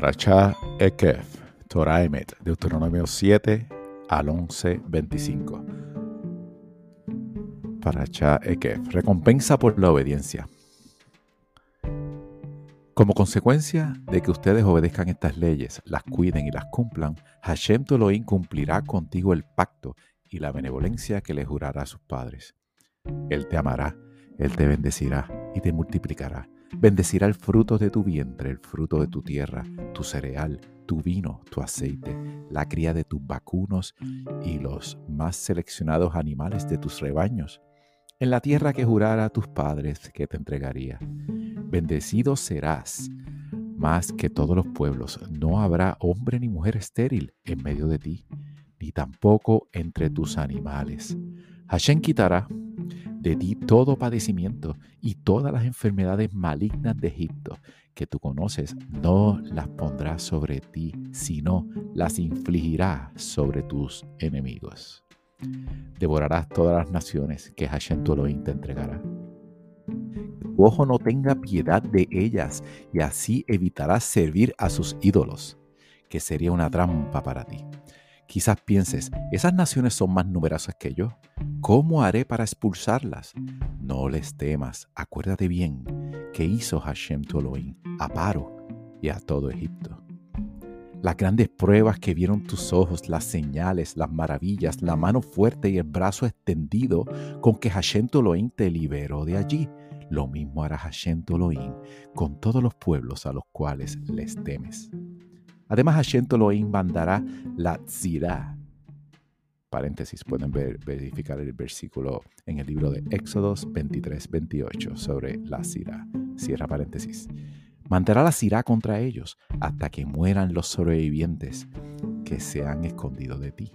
Parachá Ekef, Torah Emet, Deuteronomio 7 al 11, 25. Parachá Ekef, recompensa por la obediencia. Como consecuencia de que ustedes obedezcan estas leyes, las cuiden y las cumplan, Hashem Elohim cumplirá contigo el pacto y la benevolencia que le jurará a sus padres. Él te amará, Él te bendecirá y te multiplicará Bendecirá el fruto de tu vientre, el fruto de tu tierra, tu cereal, tu vino, tu aceite, la cría de tus vacunos y los más seleccionados animales de tus rebaños, en la tierra que jurara a tus padres que te entregaría. Bendecido serás más que todos los pueblos. No habrá hombre ni mujer estéril en medio de ti, ni tampoco entre tus animales. Hashem quitará de ti todo padecimiento y todas las enfermedades malignas de Egipto que tú conoces, no las pondrá sobre ti, sino las infligirá sobre tus enemigos. Devorarás todas las naciones que Hashem tu Elohim te entregará. Tu ojo no tenga piedad de ellas y así evitarás servir a sus ídolos, que sería una trampa para ti. Quizás pienses, esas naciones son más numerosas que yo. ¿Cómo haré para expulsarlas? No les temas. Acuérdate bien que hizo Hashem tu Elohim a Paro y a todo Egipto. Las grandes pruebas que vieron tus ojos, las señales, las maravillas, la mano fuerte y el brazo extendido con que Hashem tu Elohim te liberó de allí. Lo mismo hará Hashem tu con todos los pueblos a los cuales les temes. Además, Hashem Elohim mandará la tzira. Paréntesis, pueden ver, verificar el versículo en el libro de Éxodos 23, 28 sobre la tzira. Cierra paréntesis. Mandará la tzira contra ellos hasta que mueran los sobrevivientes que se han escondido de ti.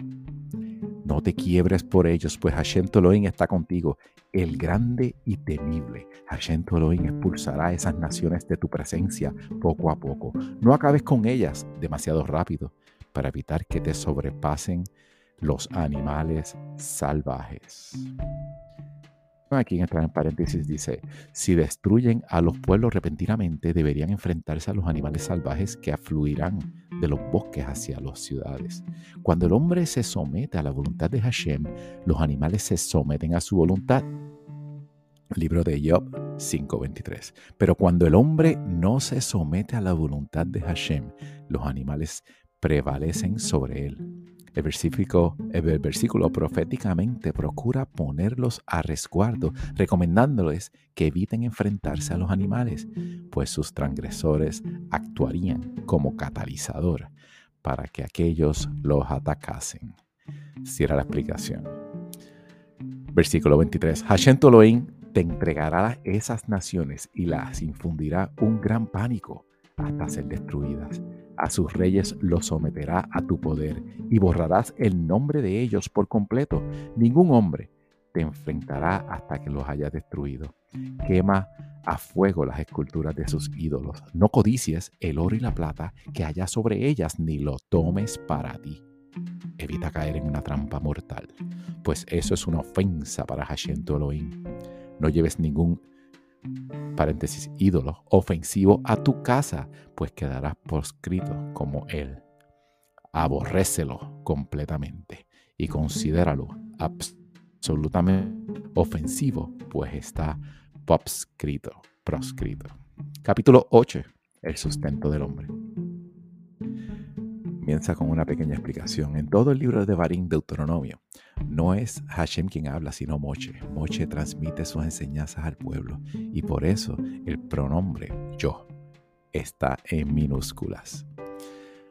No te quiebres por ellos, pues Hashem Elohim está contigo, el grande y temible. Hashem Elohim expulsará a esas naciones de tu presencia poco a poco. No acabes con ellas demasiado rápido para evitar que te sobrepasen los animales salvajes. Aquí en paréntesis dice, si destruyen a los pueblos repentinamente, deberían enfrentarse a los animales salvajes que afluirán de los bosques hacia las ciudades. Cuando el hombre se somete a la voluntad de Hashem, los animales se someten a su voluntad. Libro de Job 5:23. Pero cuando el hombre no se somete a la voluntad de Hashem, los animales prevalecen sobre él. El versículo, el versículo proféticamente procura ponerlos a resguardo, recomendándoles que eviten enfrentarse a los animales, pues sus transgresores actuarían como catalizador para que aquellos los atacasen. Cierra la explicación. Versículo 23. Hashem Toloim te entregará esas naciones y las infundirá un gran pánico hasta ser destruidas a sus reyes los someterá a tu poder y borrarás el nombre de ellos por completo. Ningún hombre te enfrentará hasta que los haya destruido. Quema a fuego las esculturas de sus ídolos. No codicies el oro y la plata que haya sobre ellas, ni lo tomes para ti. Evita caer en una trampa mortal, pues eso es una ofensa para Hashem tu Elohim. No lleves ningún paréntesis, ídolo, ofensivo a tu casa, pues quedarás proscrito como él. Aborrécelo completamente y considéralo absolutamente ofensivo, pues está proscrito, proscrito. Capítulo 8. El sustento del hombre comienza con una pequeña explicación. En todo el libro de Barín, Deuteronomio, no es Hashem quien habla, sino Moche. Moche transmite sus enseñanzas al pueblo y por eso el pronombre yo está en minúsculas.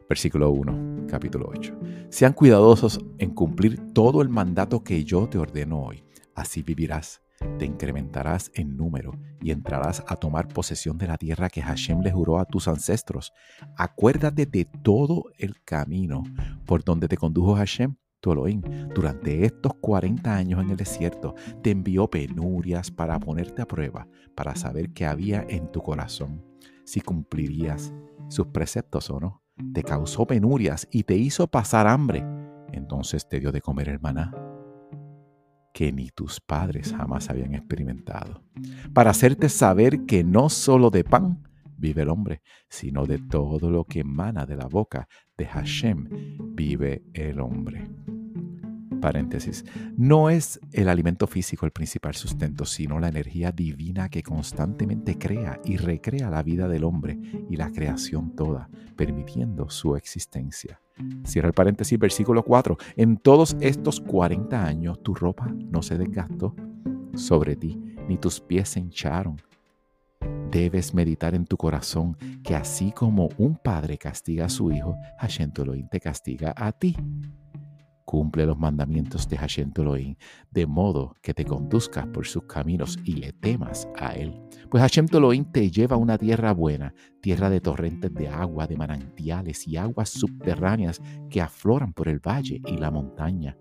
Versículo 1, capítulo 8. Sean cuidadosos en cumplir todo el mandato que yo te ordeno hoy. Así vivirás te incrementarás en número y entrarás a tomar posesión de la tierra que Hashem le juró a tus ancestros. Acuérdate de todo el camino por donde te condujo Hashem, Elohim, durante estos 40 años en el desierto. Te envió penurias para ponerte a prueba, para saber qué había en tu corazón, si cumplirías sus preceptos o no. Te causó penurias y te hizo pasar hambre. Entonces te dio de comer el maná que ni tus padres jamás habían experimentado, para hacerte saber que no solo de pan vive el hombre, sino de todo lo que emana de la boca de Hashem vive el hombre. Paréntesis. No es el alimento físico el principal sustento, sino la energía divina que constantemente crea y recrea la vida del hombre y la creación toda, permitiendo su existencia. Cierra el paréntesis, versículo 4. En todos estos 40 años tu ropa no se desgastó sobre ti, ni tus pies se hincharon. Debes meditar en tu corazón que así como un padre castiga a su hijo, Hashem Elohim te castiga a ti. Cumple los mandamientos de Hashem Elohim, de modo que te conduzcas por sus caminos y le temas a él. Pues Hashem Elohim te lleva a una tierra buena, tierra de torrentes de agua, de manantiales y aguas subterráneas que afloran por el valle y la montaña.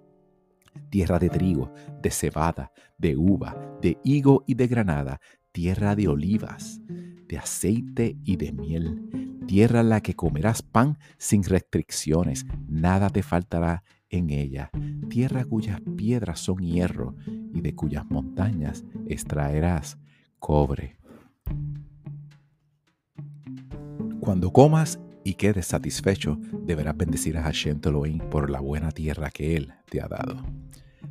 Tierra de trigo, de cebada, de uva, de higo y de granada, tierra de olivas, de aceite y de miel, tierra en la que comerás pan sin restricciones, nada te faltará en ella, tierra cuyas piedras son hierro y de cuyas montañas extraerás cobre. Cuando comas y quedes satisfecho, deberás bendecir a Hashem Elohim por la buena tierra que Él te ha dado.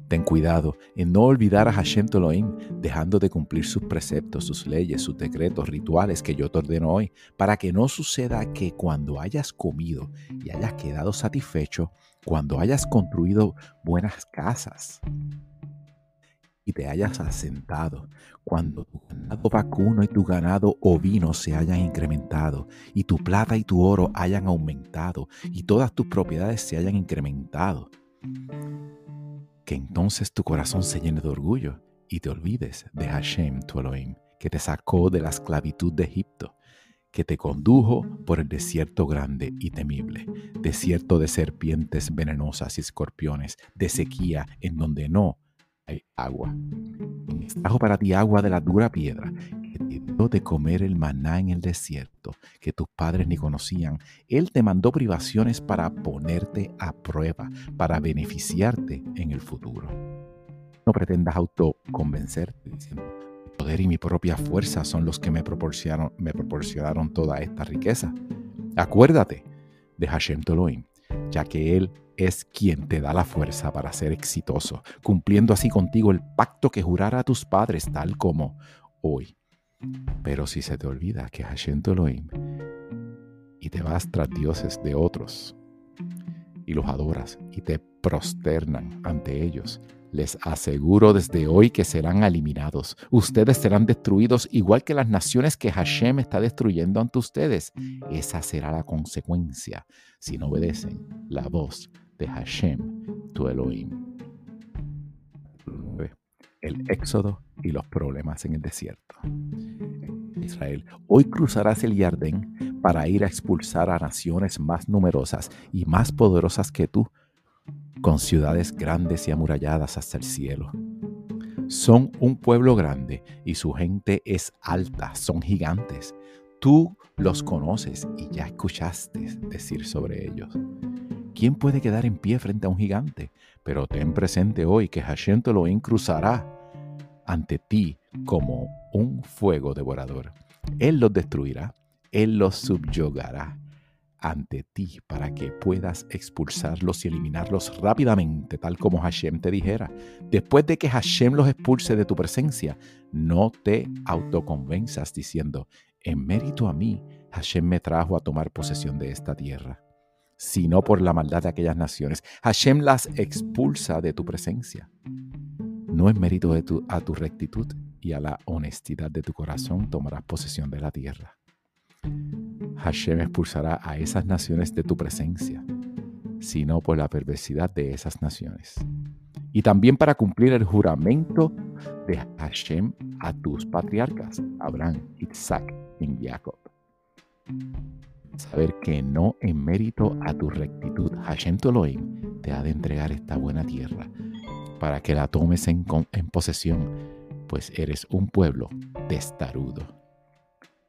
Ten cuidado en no olvidar a Hashem Elohim, dejando de cumplir sus preceptos, sus leyes, sus decretos, rituales que yo te ordeno hoy, para que no suceda que cuando hayas comido y hayas quedado satisfecho, cuando hayas construido buenas casas y te hayas asentado, cuando tu ganado vacuno y tu ganado ovino se hayan incrementado, y tu plata y tu oro hayan aumentado, y todas tus propiedades se hayan incrementado que entonces tu corazón se llene de orgullo y te olvides de Hashem, tu Elohim, que te sacó de la esclavitud de Egipto, que te condujo por el desierto grande y temible, desierto de serpientes venenosas y escorpiones, de sequía en donde no hay agua. Trajo para ti agua de la dura piedra de comer el maná en el desierto que tus padres ni conocían. Él te mandó privaciones para ponerte a prueba, para beneficiarte en el futuro. No pretendas autoconvencerte diciendo, mi poder y mi propia fuerza son los que me proporcionaron, me proporcionaron toda esta riqueza. Acuérdate de Hashem Toloim, ya que Él es quien te da la fuerza para ser exitoso, cumpliendo así contigo el pacto que jurara a tus padres, tal como hoy pero si se te olvida que Hashem Elohim y te vas tras dioses de otros y los adoras y te prosternan ante ellos, les aseguro desde hoy que serán eliminados. Ustedes serán destruidos igual que las naciones que Hashem está destruyendo ante ustedes. Esa será la consecuencia si no obedecen la voz de Hashem, tu Elohim el éxodo y los problemas en el desierto. Israel, hoy cruzarás el Jardín para ir a expulsar a naciones más numerosas y más poderosas que tú, con ciudades grandes y amuralladas hasta el cielo. Son un pueblo grande y su gente es alta, son gigantes. Tú los conoces y ya escuchaste decir sobre ellos. ¿Quién puede quedar en pie frente a un gigante? Pero ten presente hoy que Hashem lo cruzará ante ti como un fuego devorador. Él los destruirá, Él los subyugará ante ti para que puedas expulsarlos y eliminarlos rápidamente, tal como Hashem te dijera. Después de que Hashem los expulse de tu presencia, no te autoconvenzas diciendo, en mérito a mí, Hashem me trajo a tomar posesión de esta tierra, sino por la maldad de aquellas naciones. Hashem las expulsa de tu presencia. No es mérito de tu, a tu rectitud y a la honestidad de tu corazón tomarás posesión de la tierra. Hashem expulsará a esas naciones de tu presencia, sino por la perversidad de esas naciones. Y también para cumplir el juramento de Hashem a tus patriarcas, Abraham, Isaac y Jacob. Saber que no en mérito a tu rectitud, Hashem Toloim te ha de entregar esta buena tierra para que la tomes en, posesión, pues eres un pueblo testarudo.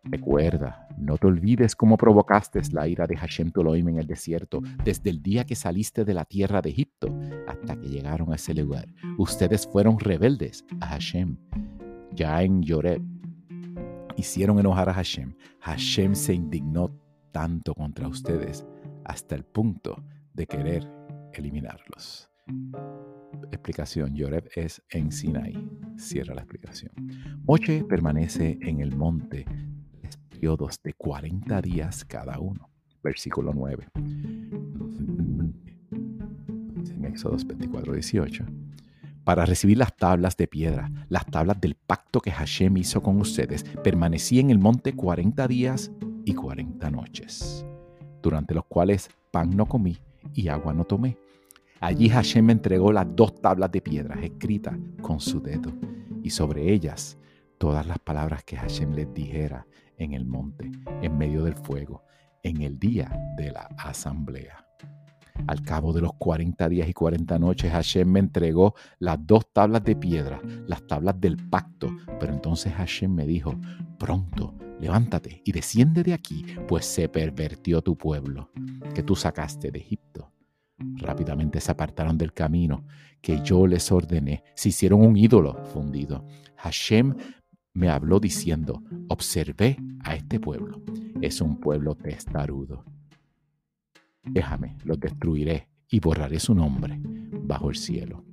Recuerda, no te olvides cómo provocaste la ira de Hashem Toloim en el desierto, desde el día que saliste de la tierra de Egipto hasta que llegaron a ese lugar. Ustedes fueron rebeldes a Hashem. Ya en Yoreb, hicieron enojar a Hashem, Hashem se indignó tanto contra ustedes hasta el punto de querer eliminarlos. Explicación, Yoreb es en Sinai. Cierra la explicación. Moche permanece en el monte periodos de 40 días cada uno. Versículo 9. En Éxodo 24, 18 para recibir las tablas de piedra, las tablas del pacto que Hashem hizo con ustedes. Permanecí en el monte 40 días y 40 noches, durante los cuales pan no comí y agua no tomé. Allí Hashem me entregó las dos tablas de piedra escritas con su dedo, y sobre ellas todas las palabras que Hashem les dijera en el monte, en medio del fuego, en el día de la asamblea. Al cabo de los 40 días y 40 noches, Hashem me entregó las dos tablas de piedra, las tablas del pacto. Pero entonces Hashem me dijo, pronto, levántate y desciende de aquí, pues se pervertió tu pueblo, que tú sacaste de Egipto. Rápidamente se apartaron del camino que yo les ordené, se hicieron un ídolo fundido. Hashem me habló diciendo, observé a este pueblo, es un pueblo testarudo déjame, los destruiré y borraré su nombre bajo el cielo.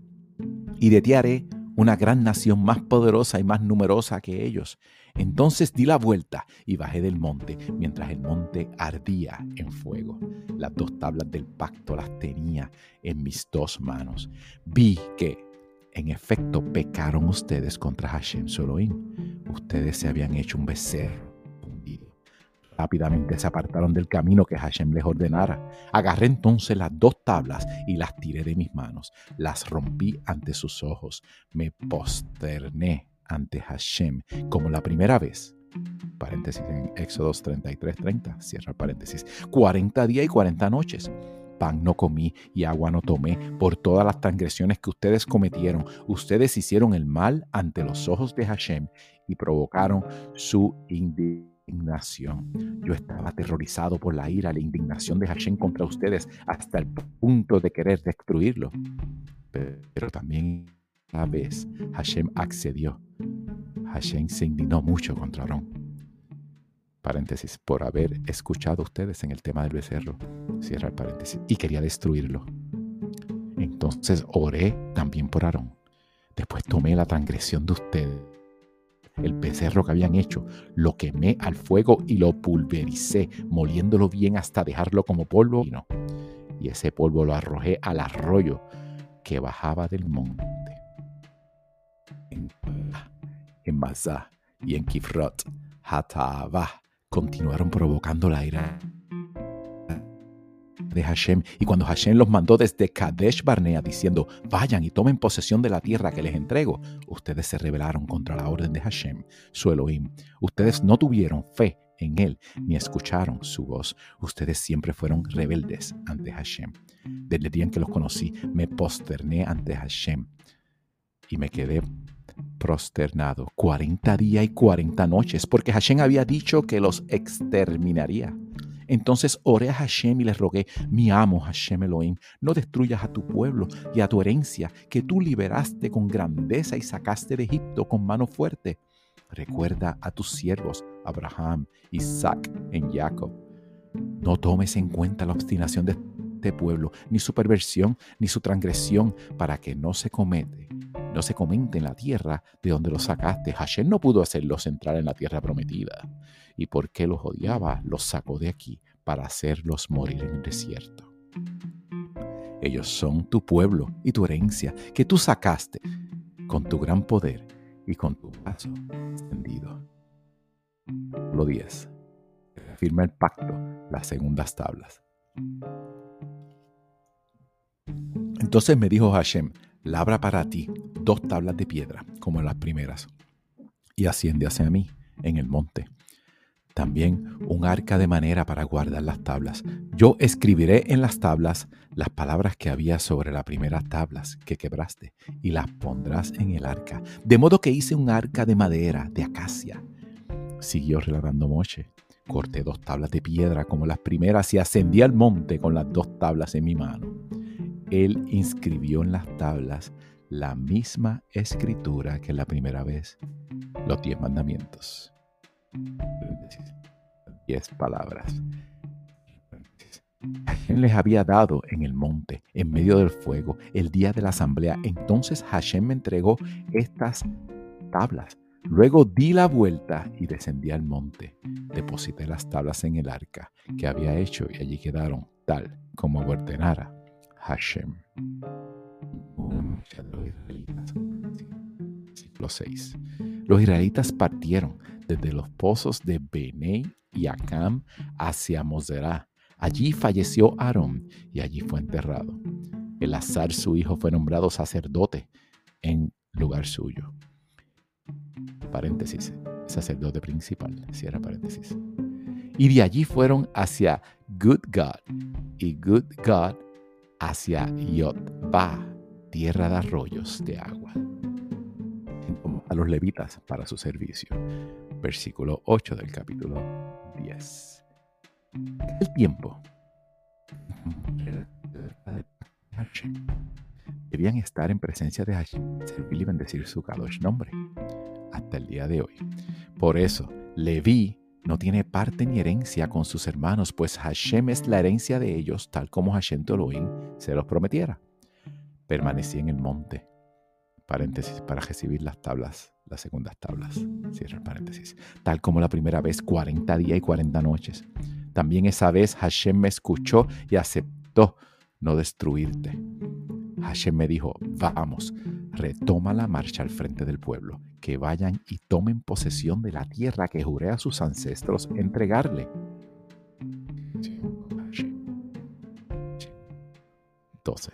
Y de ti haré una gran nación más poderosa y más numerosa que ellos. Entonces di la vuelta y bajé del monte, mientras el monte ardía en fuego. Las dos tablas del pacto las tenía en mis dos manos. Vi que, en efecto, pecaron ustedes contra Hashem Soloim. Ustedes se habían hecho un becerro Rápidamente se apartaron del camino que Hashem les ordenara. Agarré entonces las dos tablas y las tiré de mis manos. Las rompí ante sus ojos. Me posterné ante Hashem como la primera vez. Paréntesis en Éxodos 33, 30. Cierra paréntesis. 40 días y 40 noches. Pan no comí y agua no tomé por todas las transgresiones que ustedes cometieron. Ustedes hicieron el mal ante los ojos de Hashem y provocaron su indignación indignación. Yo estaba aterrorizado por la ira, la indignación de Hashem contra ustedes hasta el punto de querer destruirlo. Pero también a vez Hashem accedió. Hashem se indignó mucho contra Aarón. Paréntesis, por haber escuchado ustedes en el tema del becerro. Cierra el paréntesis. Y quería destruirlo. Entonces oré también por Aarón. Después tomé la transgresión de ustedes el becerro que habían hecho, lo quemé al fuego y lo pulvericé, moliéndolo bien hasta dejarlo como polvo. Y ese polvo lo arrojé al arroyo que bajaba del monte. En, en Mazá y en Kifrot, Hatavah, continuaron provocando la ira de Hashem. Y cuando Hashem los mandó desde Kadesh Barnea diciendo, vayan y tomen posesión de la tierra que les entrego, ustedes se rebelaron contra la orden de Hashem, su Elohim. Ustedes no tuvieron fe en él ni escucharon su voz. Ustedes siempre fueron rebeldes ante Hashem. Desde el día en que los conocí, me posterné ante Hashem y me quedé prosternado 40 días y 40 noches, porque Hashem había dicho que los exterminaría. Entonces oré a Hashem y le rogué, mi amo Hashem Elohim, no destruyas a tu pueblo y a tu herencia que tú liberaste con grandeza y sacaste de Egipto con mano fuerte. Recuerda a tus siervos Abraham, Isaac en Jacob. No tomes en cuenta la obstinación de este pueblo, ni su perversión, ni su transgresión, para que no se comete no se comente en la tierra de donde los sacaste. Hashem no pudo hacerlos entrar en la tierra prometida y porque los odiaba, los sacó de aquí para hacerlos morir en el desierto. Ellos son tu pueblo y tu herencia que tú sacaste con tu gran poder y con tu brazo extendido. Lo 10. Firma el pacto, las segundas tablas. Entonces me dijo Hashem, labra para ti dos tablas de piedra, como las primeras, y asciende hacia mí en el monte también un arca de manera para guardar las tablas. Yo escribiré en las tablas las palabras que había sobre las primeras tablas que quebraste y las pondrás en el arca. De modo que hice un arca de madera, de acacia. Siguió relatando Moche. Corté dos tablas de piedra como las primeras y ascendí al monte con las dos tablas en mi mano. Él inscribió en las tablas la misma escritura que la primera vez, los diez mandamientos. Diez palabras. Hashem les había dado en el monte, en medio del fuego, el día de la asamblea. Entonces Hashem me entregó estas tablas. Luego di la vuelta y descendí al monte. Deposité las tablas en el arca que había hecho y allí quedaron tal como ordenara Hashem. Ciclo 6. Los israelitas partieron desde los pozos de Benei y Acam hacia Moserá Allí falleció Aarón y allí fue enterrado. azar su hijo, fue nombrado sacerdote en lugar suyo. Paréntesis, sacerdote principal, cierra paréntesis. Y de allí fueron hacia Good God y Good God hacia Yotba, tierra de arroyos de agua. A los levitas para su servicio. Versículo 8 del capítulo 10 el tiempo. Debían estar en presencia de Hashem, servir y bendecir su Kadosh nombre, hasta el día de hoy. Por eso, Leví no tiene parte ni herencia con sus hermanos, pues Hashem es la herencia de ellos, tal como Hashem Toloim se los prometiera. Permanecí en el monte, paréntesis, para recibir las tablas, las segundas tablas, cierra el paréntesis, tal como la primera vez, 40 días y 40 noches. También esa vez Hashem me escuchó y aceptó no destruirte. Hashem me dijo, vamos, retoma la marcha al frente del pueblo, que vayan y tomen posesión de la tierra que juré a sus ancestros entregarle. 12.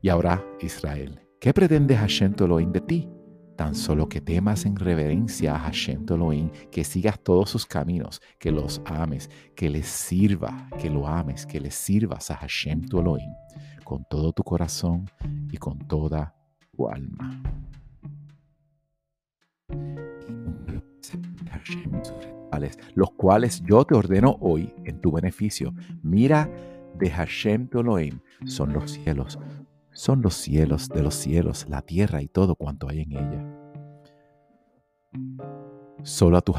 Y ahora, Israel, ¿qué pretende Hashem Elohim de ti? tan solo que temas en reverencia a Hashem Elohim, que sigas todos sus caminos, que los ames, que les sirva, que lo ames, que les sirvas a Hashem Elohim con todo tu corazón y con toda tu alma. Los cuales yo te ordeno hoy en tu beneficio. Mira de Hashem Elohim son los cielos, son los cielos de los cielos, la tierra y todo cuanto hay en ella. Solo a tus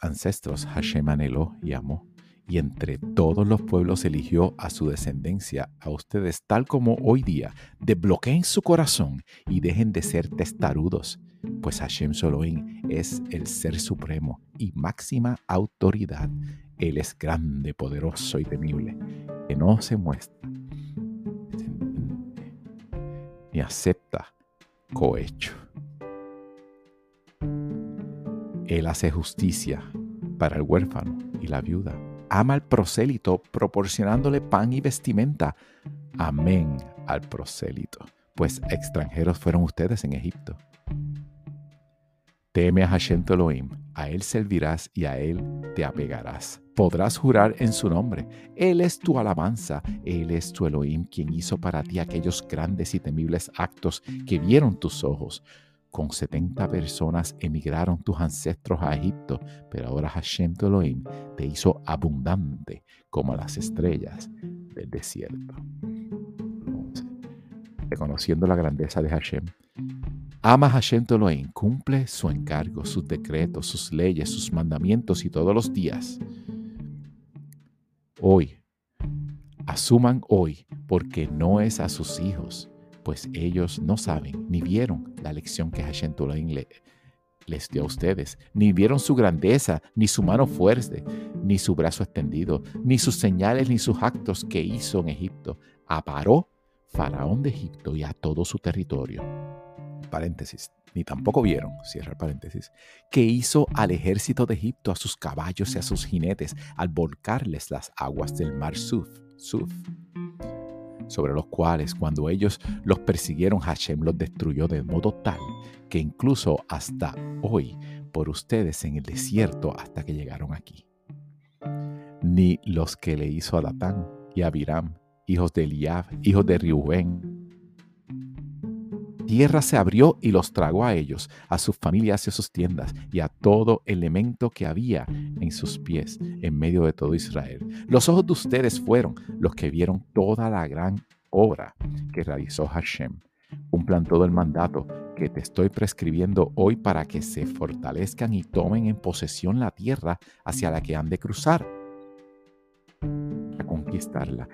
ancestros Hashem anheló y amó, y entre todos los pueblos eligió a su descendencia, a ustedes tal como hoy día, desbloqueen su corazón y dejen de ser testarudos, pues Hashem Soloim es el ser supremo y máxima autoridad. Él es grande, poderoso y temible, que no se muestra ni acepta cohecho. Él hace justicia para el huérfano y la viuda. Ama al prosélito proporcionándole pan y vestimenta. Amén al prosélito, pues extranjeros fueron ustedes en Egipto. Teme a Hashem Elohim, a él servirás y a él te apegarás podrás jurar en su nombre. Él es tu alabanza, Él es tu Elohim, quien hizo para ti aquellos grandes y temibles actos que vieron tus ojos. Con setenta personas emigraron tus ancestros a Egipto, pero ahora Hashem tu Elohim te hizo abundante como las estrellas del desierto. Reconociendo la grandeza de Hashem, Ama Hashem Elohim, cumple su encargo, sus decretos, sus leyes, sus mandamientos y todos los días hoy. Asuman hoy porque no es a sus hijos, pues ellos no saben ni vieron la lección que Hashem le, les dio a ustedes, ni vieron su grandeza, ni su mano fuerte, ni su brazo extendido, ni sus señales, ni sus actos que hizo en Egipto. Aparó Faraón de Egipto y a todo su territorio. Paréntesis ni tampoco vieron, cierra el paréntesis, que hizo al ejército de Egipto, a sus caballos y a sus jinetes, al volcarles las aguas del mar Suf, Suf sobre los cuales cuando ellos los persiguieron, Hashem los destruyó de modo tal que incluso hasta hoy, por ustedes en el desierto hasta que llegaron aquí. Ni los que le hizo a Datán y a Abiram, hijos de Eliab, hijos de Reuben, tierra se abrió y los tragó a ellos, a sus familias y a sus tiendas, y a todo elemento que había en sus pies, en medio de todo Israel. Los ojos de ustedes fueron los que vieron toda la gran obra que realizó Hashem. Cumplan todo el mandato que te estoy prescribiendo hoy para que se fortalezcan y tomen en posesión la tierra hacia la que han de cruzar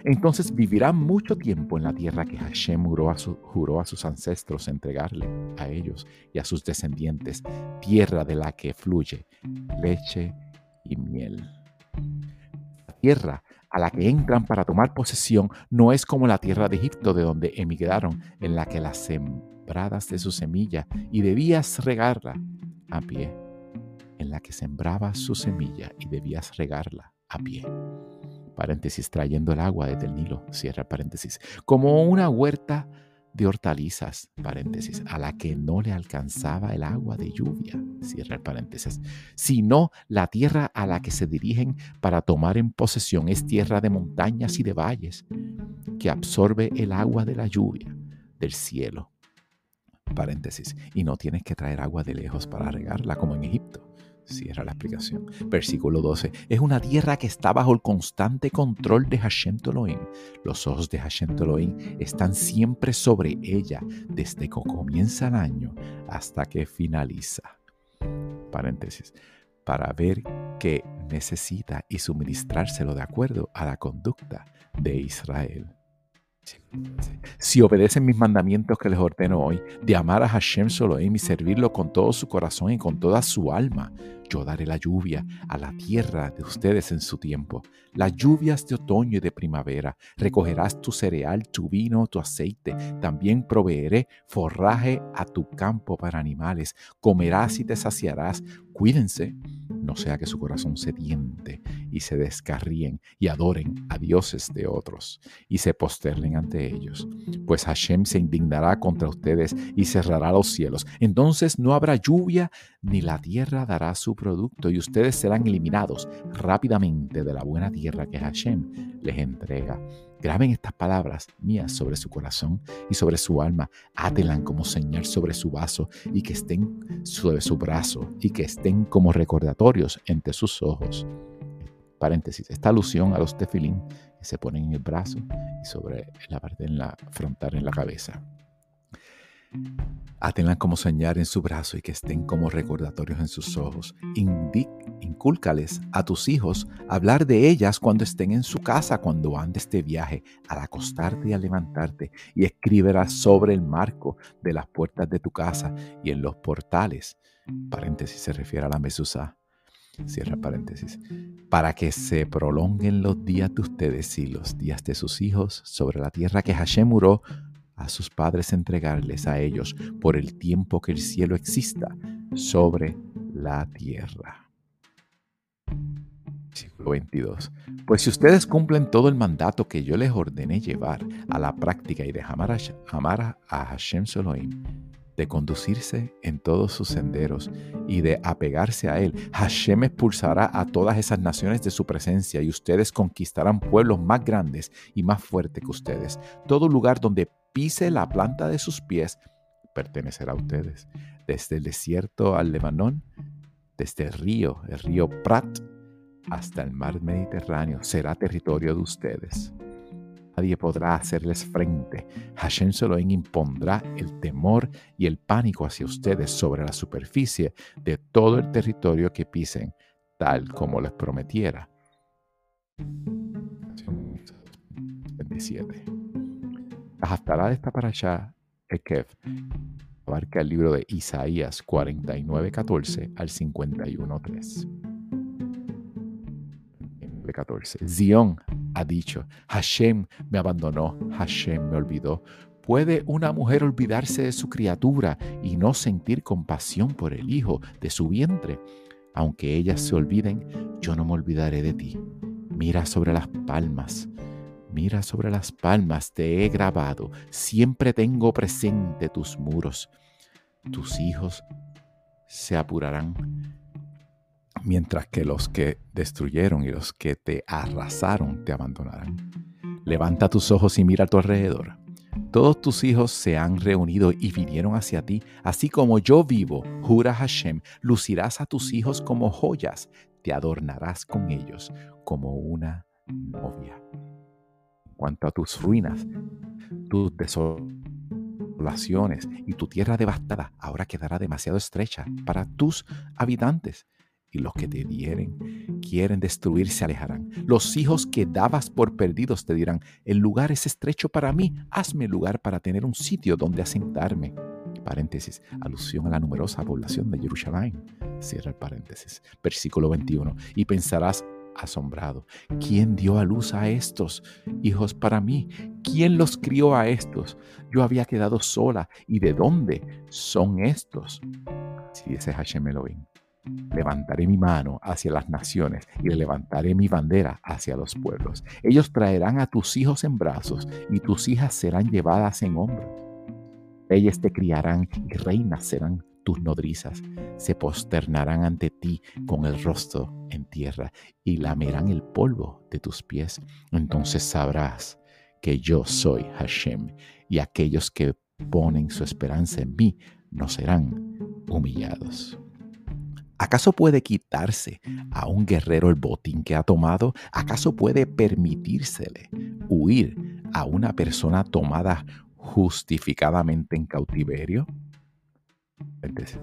Entonces vivirán mucho tiempo en la tierra que Hashem juró a, juró a sus ancestros entregarle a ellos y a sus descendientes, tierra de la que fluye leche y miel. La tierra a la que entran para tomar posesión no es como la tierra de Egipto de donde emigraron, en la que las sembradas de su semilla y debías regarla a pie, en la que sembraba su semilla y debías regarla a pie. Paréntesis, trayendo el agua desde el Nilo, cierra paréntesis, como una huerta de hortalizas, paréntesis, a la que no le alcanzaba el agua de lluvia, cierra el paréntesis, sino la tierra a la que se dirigen para tomar en posesión es tierra de montañas y de valles, que absorbe el agua de la lluvia del cielo, paréntesis, y no tienes que traer agua de lejos para regarla como en Egipto. Cierra la explicación. Versículo 12. Es una tierra que está bajo el constante control de Hashem Toloim. Los ojos de Hashem Toloim están siempre sobre ella desde que comienza el año hasta que finaliza. Paréntesis. Para ver qué necesita y suministrárselo de acuerdo a la conducta de Israel. Si obedecen mis mandamientos que les ordeno hoy, de amar a Hashem Soloim y servirlo con todo su corazón y con toda su alma, yo daré la lluvia a la tierra de ustedes en su tiempo, las lluvias de otoño y de primavera. Recogerás tu cereal, tu vino, tu aceite. También proveeré forraje a tu campo para animales. Comerás y te saciarás. Cuídense no sea que su corazón se tiente y se descarríen y adoren a dioses de otros y se posternen ante ellos. Pues Hashem se indignará contra ustedes y cerrará los cielos. Entonces no habrá lluvia ni la tierra dará su producto y ustedes serán eliminados rápidamente de la buena tierra que Hashem les entrega. Graben estas palabras mías sobre su corazón y sobre su alma. Átelan como señal sobre su vaso y que estén sobre su brazo y que estén como recordatorios entre sus ojos. Paréntesis, esta alusión a los tefilín que se ponen en el brazo y sobre la parte en la frontal en la cabeza. Átenla como señal en su brazo y que estén como recordatorios en sus ojos. Incúlcales a tus hijos hablar de ellas cuando estén en su casa, cuando andes de viaje, al acostarte y al levantarte, y escríbelas sobre el marco de las puertas de tu casa y en los portales. Paréntesis se refiere a la mesusa. Cierra paréntesis. Para que se prolonguen los días de ustedes y los días de sus hijos sobre la tierra que Hashem muró a sus padres entregarles a ellos por el tiempo que el cielo exista sobre la tierra. Versículo 22. Pues si ustedes cumplen todo el mandato que yo les ordené llevar a la práctica y de amar a, a Hashem Soloim, de conducirse en todos sus senderos y de apegarse a Él, Hashem expulsará a todas esas naciones de su presencia y ustedes conquistarán pueblos más grandes y más fuertes que ustedes. Todo lugar donde pise la planta de sus pies pertenecerá a ustedes. Desde el desierto al Lebanón, desde el río, el río Prat, hasta el mar Mediterráneo, será territorio de ustedes. Nadie podrá hacerles frente. Hashem Soloim impondrá el temor y el pánico hacia ustedes sobre la superficie de todo el territorio que pisen, tal como les prometiera. 27. La de esta allá, Ekev abarca el libro de Isaías 49:14 al 51:3. 14. Zion ha dicho, Hashem me abandonó, Hashem me olvidó. ¿Puede una mujer olvidarse de su criatura y no sentir compasión por el hijo de su vientre? Aunque ellas se olviden, yo no me olvidaré de ti. Mira sobre las palmas, Mira sobre las palmas, te he grabado, siempre tengo presente tus muros. Tus hijos se apurarán, mientras que los que destruyeron y los que te arrasaron te abandonarán. Levanta tus ojos y mira a tu alrededor. Todos tus hijos se han reunido y vinieron hacia ti, así como yo vivo, jura Hashem, lucirás a tus hijos como joyas, te adornarás con ellos como una novia cuanto a tus ruinas, tus desolaciones y tu tierra devastada ahora quedará demasiado estrecha para tus habitantes. Y los que te dieren, quieren destruir, se alejarán. Los hijos que dabas por perdidos te dirán, el lugar es estrecho para mí, hazme lugar para tener un sitio donde asentarme. Paréntesis, alusión a la numerosa población de Jerusalén. Cierra el paréntesis. Versículo 21. Y pensarás, asombrado. ¿Quién dio a luz a estos hijos para mí? ¿Quién los crió a estos? Yo había quedado sola. ¿Y de dónde son estos? Si dice Hashem Elohim, levantaré mi mano hacia las naciones y le levantaré mi bandera hacia los pueblos. Ellos traerán a tus hijos en brazos y tus hijas serán llevadas en hombros. Ellas te criarán y reinas serán tus nodrizas se posternarán ante ti con el rostro en tierra y lamerán el polvo de tus pies. Entonces sabrás que yo soy Hashem y aquellos que ponen su esperanza en mí no serán humillados. ¿Acaso puede quitarse a un guerrero el botín que ha tomado? ¿Acaso puede permitírsele huir a una persona tomada justificadamente en cautiverio?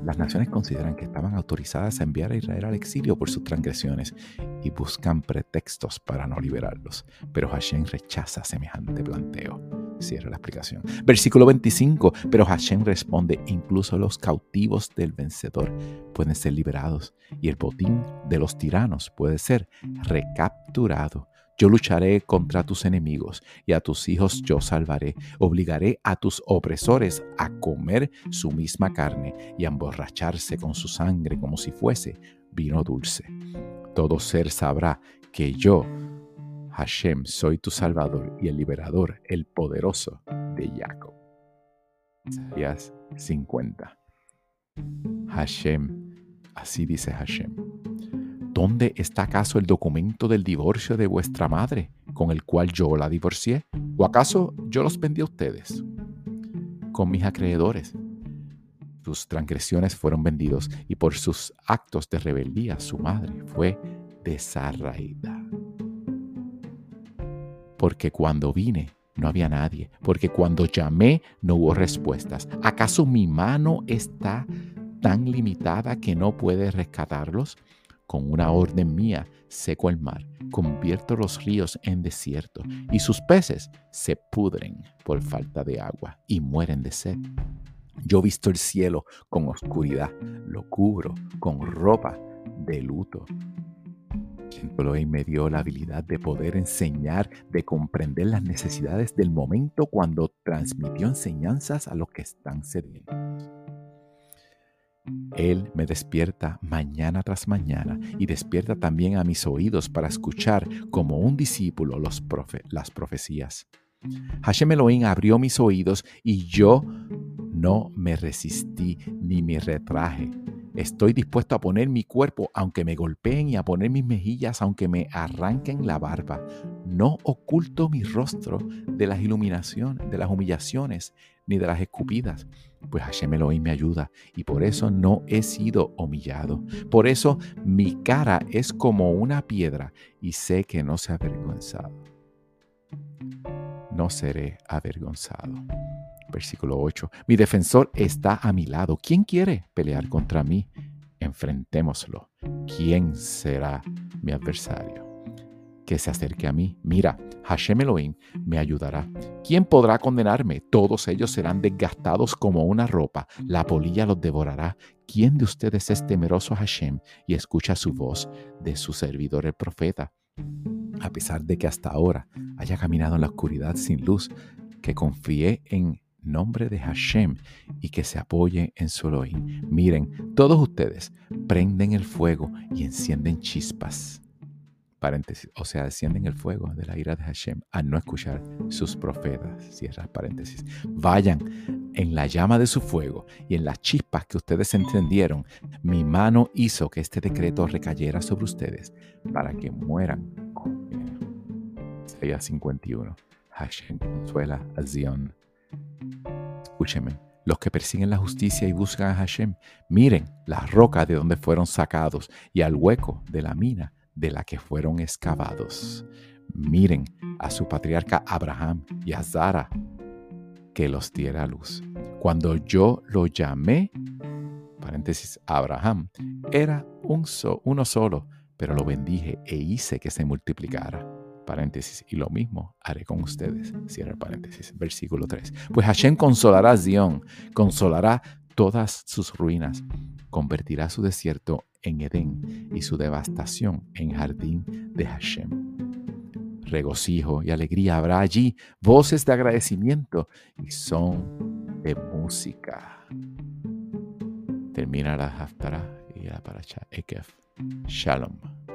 Las naciones consideran que estaban autorizadas a enviar a Israel al exilio por sus transgresiones y buscan pretextos para no liberarlos. Pero Hashem rechaza semejante planteo. Cierra la explicación. Versículo 25. Pero Hashem responde, incluso los cautivos del vencedor pueden ser liberados y el botín de los tiranos puede ser recapturado. Yo lucharé contra tus enemigos y a tus hijos yo salvaré. Obligaré a tus opresores a comer su misma carne y a emborracharse con su sangre como si fuese vino dulce. Todo ser sabrá que yo, Hashem, soy tu salvador y el liberador, el poderoso de Jacob. Isaías 50. Hashem, así dice Hashem ¿Dónde está acaso el documento del divorcio de vuestra madre con el cual yo la divorcié? ¿O acaso yo los vendí a ustedes? Con mis acreedores. Sus transgresiones fueron vendidos y por sus actos de rebeldía su madre fue desarraída. Porque cuando vine no había nadie, porque cuando llamé no hubo respuestas. ¿Acaso mi mano está tan limitada que no puede rescatarlos? Con una orden mía seco el mar, convierto los ríos en desierto y sus peces se pudren por falta de agua y mueren de sed. Yo visto el cielo con oscuridad, lo cubro con ropa de luto. y me dio la habilidad de poder enseñar, de comprender las necesidades del momento cuando transmitió enseñanzas a los que están sedientos. Él me despierta mañana tras mañana y despierta también a mis oídos para escuchar como un discípulo los las profecías. Hashem Elohim abrió mis oídos y yo no me resistí ni me retraje. Estoy dispuesto a poner mi cuerpo aunque me golpeen y a poner mis mejillas aunque me arranquen la barba. No oculto mi rostro de las iluminaciones, de las humillaciones, ni de las escupidas, pues Hashem Elohim me ayuda y por eso no he sido humillado. Por eso mi cara es como una piedra y sé que no se ha avergonzado. No seré avergonzado. Versículo 8. Mi defensor está a mi lado. ¿Quién quiere pelear contra mí? Enfrentémoslo. ¿Quién será mi adversario? Que se acerque a mí. Mira, Hashem Elohim me ayudará. ¿Quién podrá condenarme? Todos ellos serán desgastados como una ropa. La polilla los devorará. ¿Quién de ustedes es temeroso a Hashem y escucha su voz de su servidor el profeta? A pesar de que hasta ahora haya caminado en la oscuridad sin luz, que confíe en nombre de Hashem y que se apoye en su Elohim. Miren, todos ustedes prenden el fuego y encienden chispas paréntesis, o sea, descienden el fuego de la ira de Hashem al no escuchar sus profetas, cierra paréntesis. Vayan en la llama de su fuego y en las chispas que ustedes encendieron, mi mano hizo que este decreto recayera sobre ustedes para que mueran. Isaías 51. Hashem consuela a Zion. Escúchenme, los que persiguen la justicia y buscan a Hashem, miren la roca de donde fueron sacados y al hueco de la mina de la que fueron excavados. Miren a su patriarca Abraham y a Zara, que los diera a luz. Cuando yo lo llamé, paréntesis, Abraham, era un uno solo, pero lo bendije e hice que se multiplicara. Paréntesis, y lo mismo haré con ustedes. Cierra paréntesis. Versículo 3. Pues Hashem consolará a Zion, consolará todas sus ruinas, convertirá su desierto en Edén y su devastación en jardín de Hashem. Regocijo y alegría habrá allí, voces de agradecimiento y son de música. Termina la Haftarah y la paracha Ekef. Shalom.